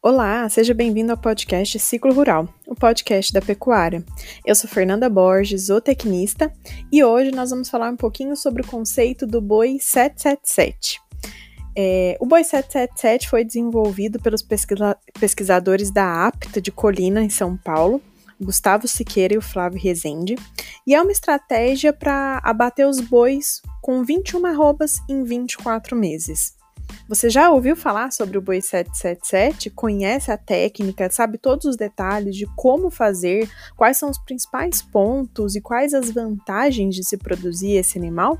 Olá, seja bem-vindo ao podcast Ciclo Rural, o podcast da pecuária. Eu sou Fernanda Borges, zootecnista, e hoje nós vamos falar um pouquinho sobre o conceito do boi 777. É, o boi 777 foi desenvolvido pelos pesquisa pesquisadores da APTA de Colina, em São Paulo, Gustavo Siqueira e o Flávio Rezende, e é uma estratégia para abater os bois com 21 arrobas em 24 meses. Você já ouviu falar sobre o boi 777? Conhece a técnica? Sabe todos os detalhes de como fazer? Quais são os principais pontos e quais as vantagens de se produzir esse animal?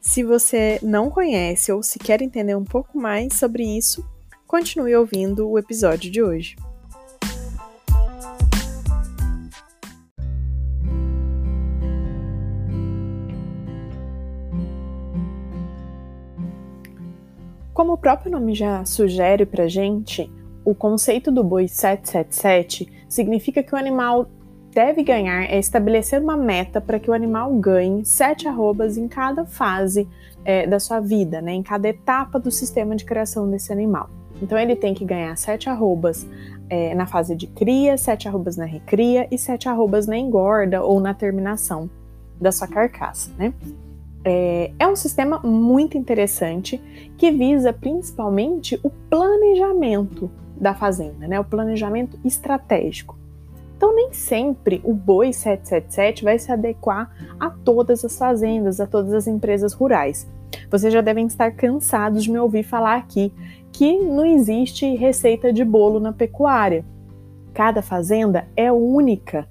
Se você não conhece ou se quer entender um pouco mais sobre isso, continue ouvindo o episódio de hoje. Como o próprio nome já sugere para gente, o conceito do boi 777 significa que o animal deve ganhar é estabelecer uma meta para que o animal ganhe sete arrobas em cada fase é, da sua vida, né, em cada etapa do sistema de criação desse animal. Então ele tem que ganhar sete arrobas é, na fase de cria, sete arrobas na recria e sete arrobas na engorda ou na terminação da sua carcaça, né? É, é um sistema muito interessante que visa principalmente o planejamento da fazenda, né? o planejamento estratégico. Então, nem sempre o boi 777 vai se adequar a todas as fazendas, a todas as empresas rurais. Vocês já devem estar cansados de me ouvir falar aqui que não existe receita de bolo na pecuária. Cada fazenda é única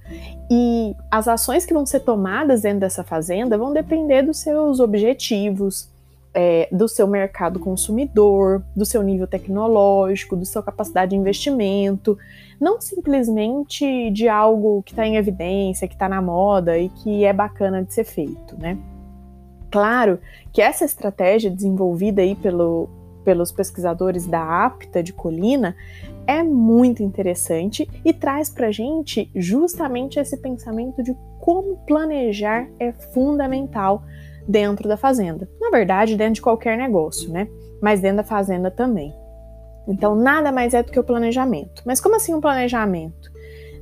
e as ações que vão ser tomadas dentro dessa fazenda vão depender dos seus objetivos, é, do seu mercado consumidor, do seu nível tecnológico, da sua capacidade de investimento, não simplesmente de algo que está em evidência, que está na moda e que é bacana de ser feito, né? Claro que essa estratégia desenvolvida aí pelo, pelos pesquisadores da APTA de Colina é muito interessante e traz para gente justamente esse pensamento de como planejar é fundamental dentro da fazenda. Na verdade, dentro de qualquer negócio, né? Mas dentro da fazenda também. Então, nada mais é do que o planejamento. Mas como assim um planejamento?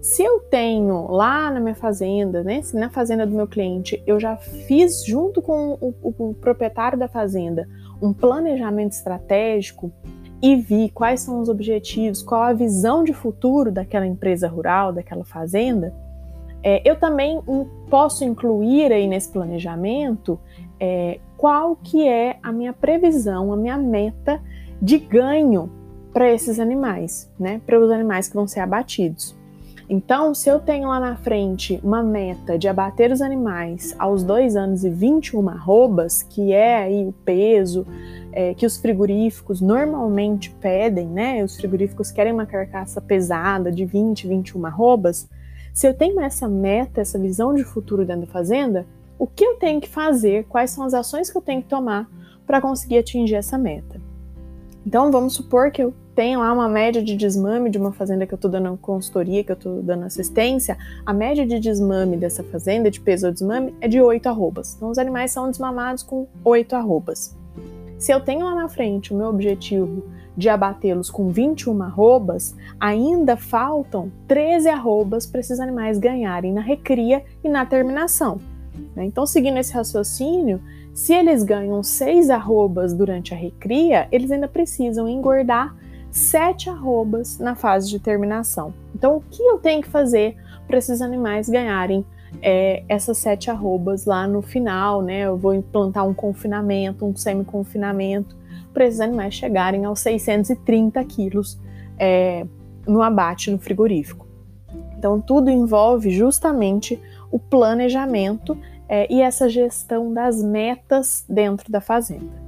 Se eu tenho lá na minha fazenda, né? Se na fazenda do meu cliente eu já fiz junto com o, o, o proprietário da fazenda um planejamento estratégico, e vi quais são os objetivos, qual a visão de futuro daquela empresa rural, daquela fazenda, é, eu também posso incluir aí nesse planejamento é, qual que é a minha previsão, a minha meta de ganho para esses animais, né? Para os animais que vão ser abatidos. Então, se eu tenho lá na frente uma meta de abater os animais aos 2 anos e 21 arrobas, que é aí o peso é, que os frigoríficos normalmente pedem, né? Os frigoríficos querem uma carcaça pesada de 20, 21 arrobas. Se eu tenho essa meta, essa visão de futuro dentro da fazenda, o que eu tenho que fazer, quais são as ações que eu tenho que tomar para conseguir atingir essa meta? Então, vamos supor que eu tenho lá uma média de desmame de uma fazenda que eu estou dando consultoria, que eu estou dando assistência. A média de desmame dessa fazenda, de peso ou desmame, é de 8 arrobas. Então, os animais são desmamados com 8 arrobas. Se eu tenho lá na frente o meu objetivo de abatê-los com 21 arrobas, ainda faltam 13 arrobas para esses animais ganharem na recria e na terminação. Né? Então, seguindo esse raciocínio, se eles ganham 6 arrobas durante a recria, eles ainda precisam engordar 7 arrobas na fase de terminação. Então, o que eu tenho que fazer para esses animais ganharem é, essas 7 arrobas lá no final, né? Eu vou implantar um confinamento, um semi-confinamento, para esses animais chegarem aos 630 quilos é, no abate no frigorífico. Então, tudo envolve justamente o planejamento é, e essa gestão das metas dentro da fazenda.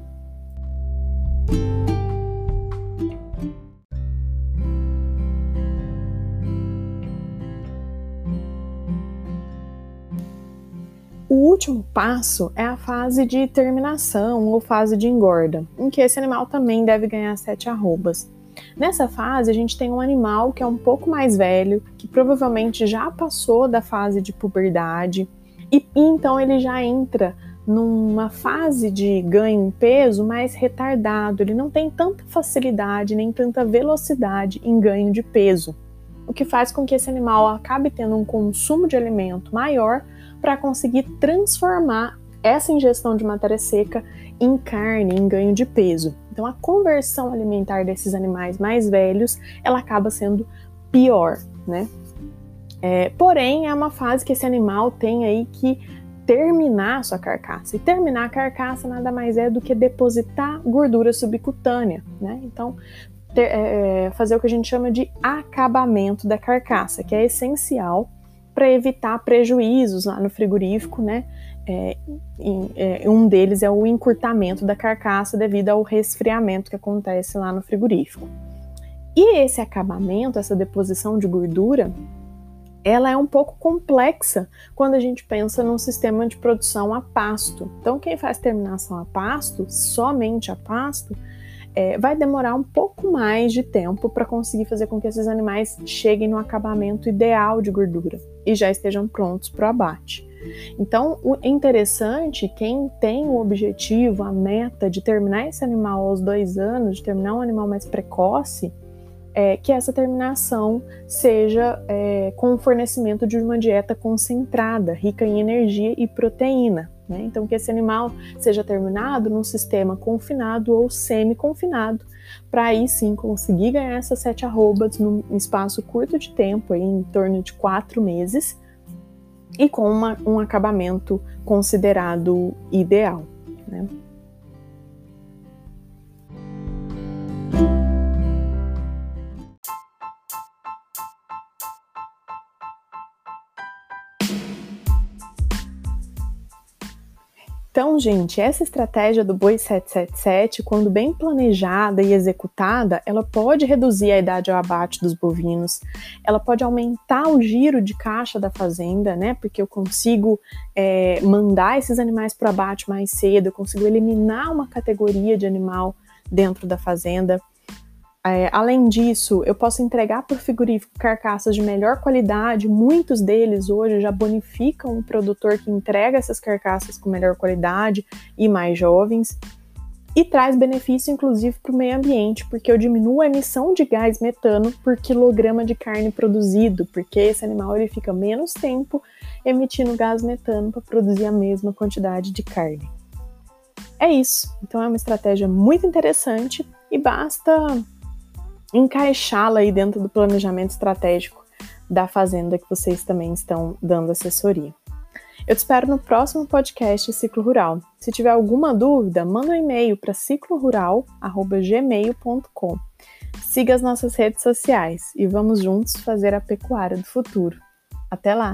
O último passo é a fase de terminação ou fase de engorda, em que esse animal também deve ganhar sete arrobas. Nessa fase, a gente tem um animal que é um pouco mais velho, que provavelmente já passou da fase de puberdade, e, então ele já entra numa fase de ganho em peso mais retardado, ele não tem tanta facilidade nem tanta velocidade em ganho de peso, o que faz com que esse animal acabe tendo um consumo de alimento maior para conseguir transformar essa ingestão de matéria seca em carne, em ganho de peso. Então a conversão alimentar desses animais mais velhos, ela acaba sendo pior, né? É, porém, é uma fase que esse animal tem aí que terminar a sua carcaça. E terminar a carcaça nada mais é do que depositar gordura subcutânea, né? Então, ter, é, é, fazer o que a gente chama de acabamento da carcaça, que é essencial para evitar prejuízos lá no frigorífico, né? É, é, um deles é o encurtamento da carcaça devido ao resfriamento que acontece lá no frigorífico. E esse acabamento, essa deposição de gordura, ela é um pouco complexa quando a gente pensa num sistema de produção a pasto. Então, quem faz terminação a pasto, somente a pasto, é, vai demorar um pouco mais de tempo para conseguir fazer com que esses animais cheguem no acabamento ideal de gordura e já estejam prontos para o abate. Então, o interessante, quem tem o objetivo, a meta de terminar esse animal aos dois anos, de terminar um animal mais precoce, é, que essa terminação seja é, com o fornecimento de uma dieta concentrada, rica em energia e proteína. Né? Então, que esse animal seja terminado num sistema confinado ou semi-confinado, para aí sim conseguir ganhar essas sete arrobas num espaço curto de tempo, aí, em torno de quatro meses, e com uma, um acabamento considerado ideal. Né? Então, gente, essa estratégia do boi 777, quando bem planejada e executada, ela pode reduzir a idade ao abate dos bovinos, ela pode aumentar o giro de caixa da fazenda, né? Porque eu consigo é, mandar esses animais para o abate mais cedo, eu consigo eliminar uma categoria de animal dentro da fazenda. É, além disso, eu posso entregar por frigorífico carcaças de melhor qualidade. Muitos deles hoje já bonificam o produtor que entrega essas carcaças com melhor qualidade e mais jovens. E traz benefício, inclusive, para o meio ambiente, porque eu diminuo a emissão de gás metano por quilograma de carne produzido, porque esse animal ele fica menos tempo emitindo gás metano para produzir a mesma quantidade de carne. É isso. Então é uma estratégia muito interessante e basta encaixá-la aí dentro do planejamento estratégico da fazenda que vocês também estão dando assessoria. Eu te espero no próximo podcast Ciclo Rural. Se tiver alguma dúvida, manda um e-mail para ciclorural@gmail.com. Siga as nossas redes sociais e vamos juntos fazer a pecuária do futuro. Até lá!